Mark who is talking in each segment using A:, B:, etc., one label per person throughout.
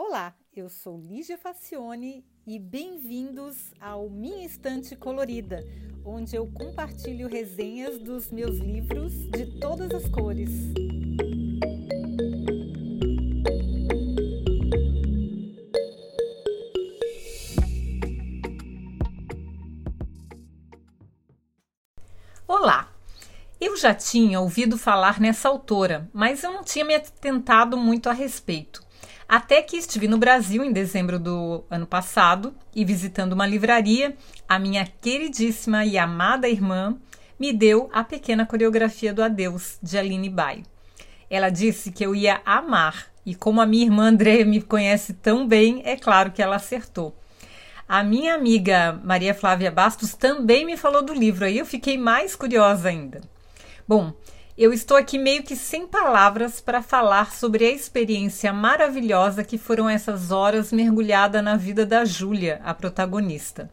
A: Olá, eu sou Lígia Facione e bem-vindos ao Minha Estante Colorida, onde eu compartilho resenhas dos meus livros de todas as cores. Olá! Eu já tinha ouvido falar nessa autora, mas eu não tinha me atentado muito a respeito. Até que estive no Brasil em dezembro do ano passado e visitando uma livraria, a minha queridíssima e amada irmã me deu a pequena coreografia do Adeus de Aline Bai. Ela disse que eu ia amar e como a minha irmã Andréia me conhece tão bem, é claro que ela acertou. A minha amiga Maria Flávia Bastos também me falou do livro, aí eu fiquei mais curiosa ainda. Bom, eu estou aqui meio que sem palavras para falar sobre a experiência maravilhosa que foram essas horas mergulhada na vida da Júlia, a protagonista.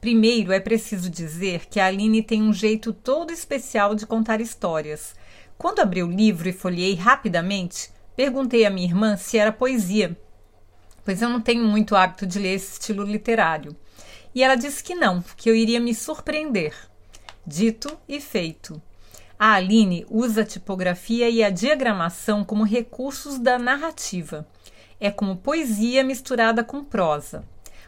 A: Primeiro, é preciso dizer que a Aline tem um jeito todo especial de contar histórias. Quando abri o livro e folhei rapidamente, perguntei à minha irmã se era poesia, pois eu não tenho muito hábito de ler esse estilo literário. E ela disse que não, que eu iria me surpreender. Dito e feito. A Aline usa a tipografia e a diagramação como recursos da narrativa. É como poesia misturada com prosa.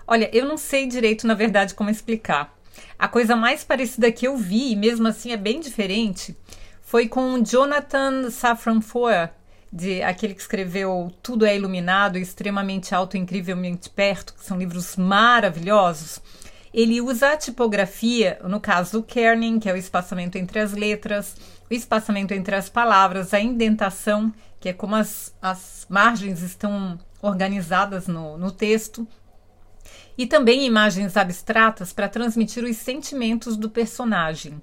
A: Olha, eu não sei direito, na verdade, como explicar. A coisa mais parecida que eu vi, e mesmo assim é bem diferente, foi com Jonathan Safran Foer, de aquele que escreveu Tudo é Iluminado, Extremamente Alto e Incrivelmente Perto, que são livros maravilhosos. Ele usa a tipografia, no caso o kerning, que é o espaçamento entre as letras, o espaçamento entre as palavras, a indentação, que é como as, as margens estão organizadas no, no texto, e também imagens abstratas para transmitir os sentimentos do personagem.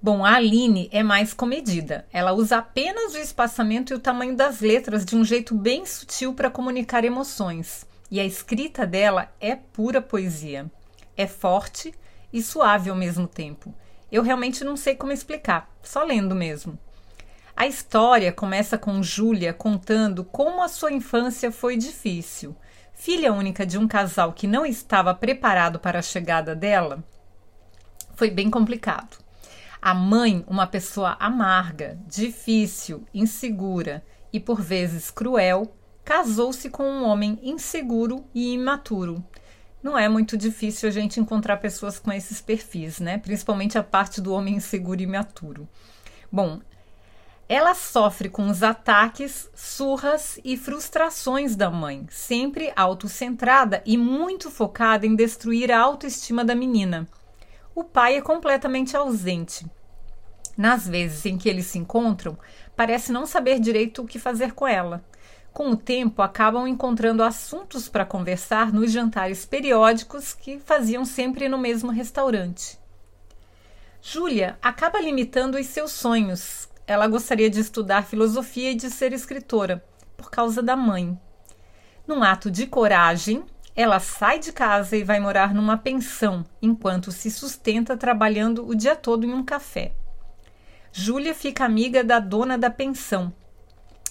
A: Bom, a Aline é mais comedida. Ela usa apenas o espaçamento e o tamanho das letras de um jeito bem sutil para comunicar emoções. E a escrita dela é pura poesia é forte e suave ao mesmo tempo. Eu realmente não sei como explicar, só lendo mesmo. A história começa com Júlia contando como a sua infância foi difícil. Filha única de um casal que não estava preparado para a chegada dela, foi bem complicado. A mãe, uma pessoa amarga, difícil, insegura e por vezes cruel, casou-se com um homem inseguro e imaturo não é muito difícil a gente encontrar pessoas com esses perfis, né? Principalmente a parte do homem inseguro e imaturo. Bom, ela sofre com os ataques, surras e frustrações da mãe, sempre autocentrada e muito focada em destruir a autoestima da menina. O pai é completamente ausente. Nas vezes em que eles se encontram, parece não saber direito o que fazer com ela. Com o tempo, acabam encontrando assuntos para conversar nos jantares periódicos que faziam sempre no mesmo restaurante. Júlia acaba limitando os seus sonhos. Ela gostaria de estudar filosofia e de ser escritora, por causa da mãe. Num ato de coragem, ela sai de casa e vai morar numa pensão, enquanto se sustenta trabalhando o dia todo em um café. Júlia fica amiga da dona da pensão,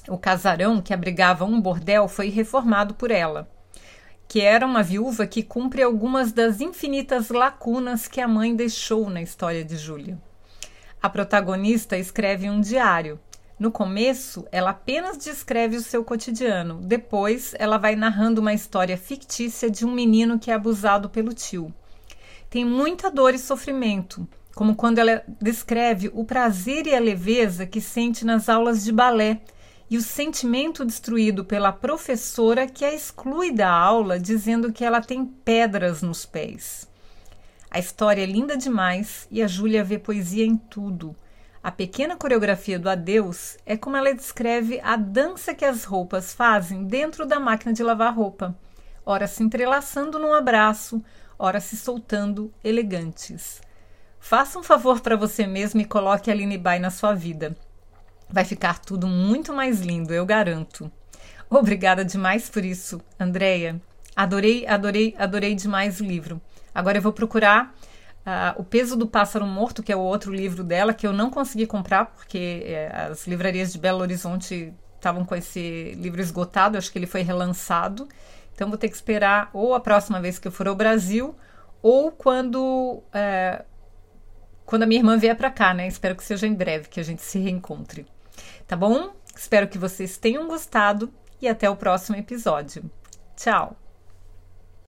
A: o casarão que abrigava um bordel foi reformado por ela, que era uma viúva que cumpre algumas das infinitas lacunas que a mãe deixou na história de Júlia. A protagonista escreve um diário. No começo, ela apenas descreve o seu cotidiano. Depois, ela vai narrando uma história fictícia de um menino que é abusado pelo tio. Tem muita dor e sofrimento, como quando ela descreve o prazer e a leveza que sente nas aulas de balé e o sentimento destruído pela professora que a exclui da aula dizendo que ela tem pedras nos pés. A história é linda demais e a Júlia vê poesia em tudo. A pequena coreografia do adeus é como ela descreve a dança que as roupas fazem dentro da máquina de lavar roupa, ora se entrelaçando num abraço, ora se soltando elegantes. Faça um favor para você mesmo e coloque a Aline Bai na sua vida. Vai ficar tudo muito mais lindo, eu garanto. Obrigada demais por isso, Andreia. Adorei, adorei, adorei demais o livro. Agora eu vou procurar uh, O Peso do Pássaro Morto, que é o outro livro dela, que eu não consegui comprar porque é, as livrarias de Belo Horizonte estavam com esse livro esgotado, acho que ele foi relançado. Então vou ter que esperar ou a próxima vez que eu for ao Brasil ou quando é, quando a minha irmã vier para cá, né? Espero que seja em breve que a gente se reencontre tá bom? Espero que vocês tenham gostado e até o próximo episódio. Tchau!